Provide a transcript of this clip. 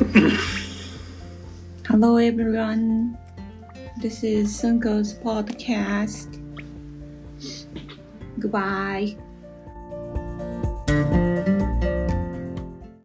Hello, everyone. This is Sunko's podcast. Goodbye.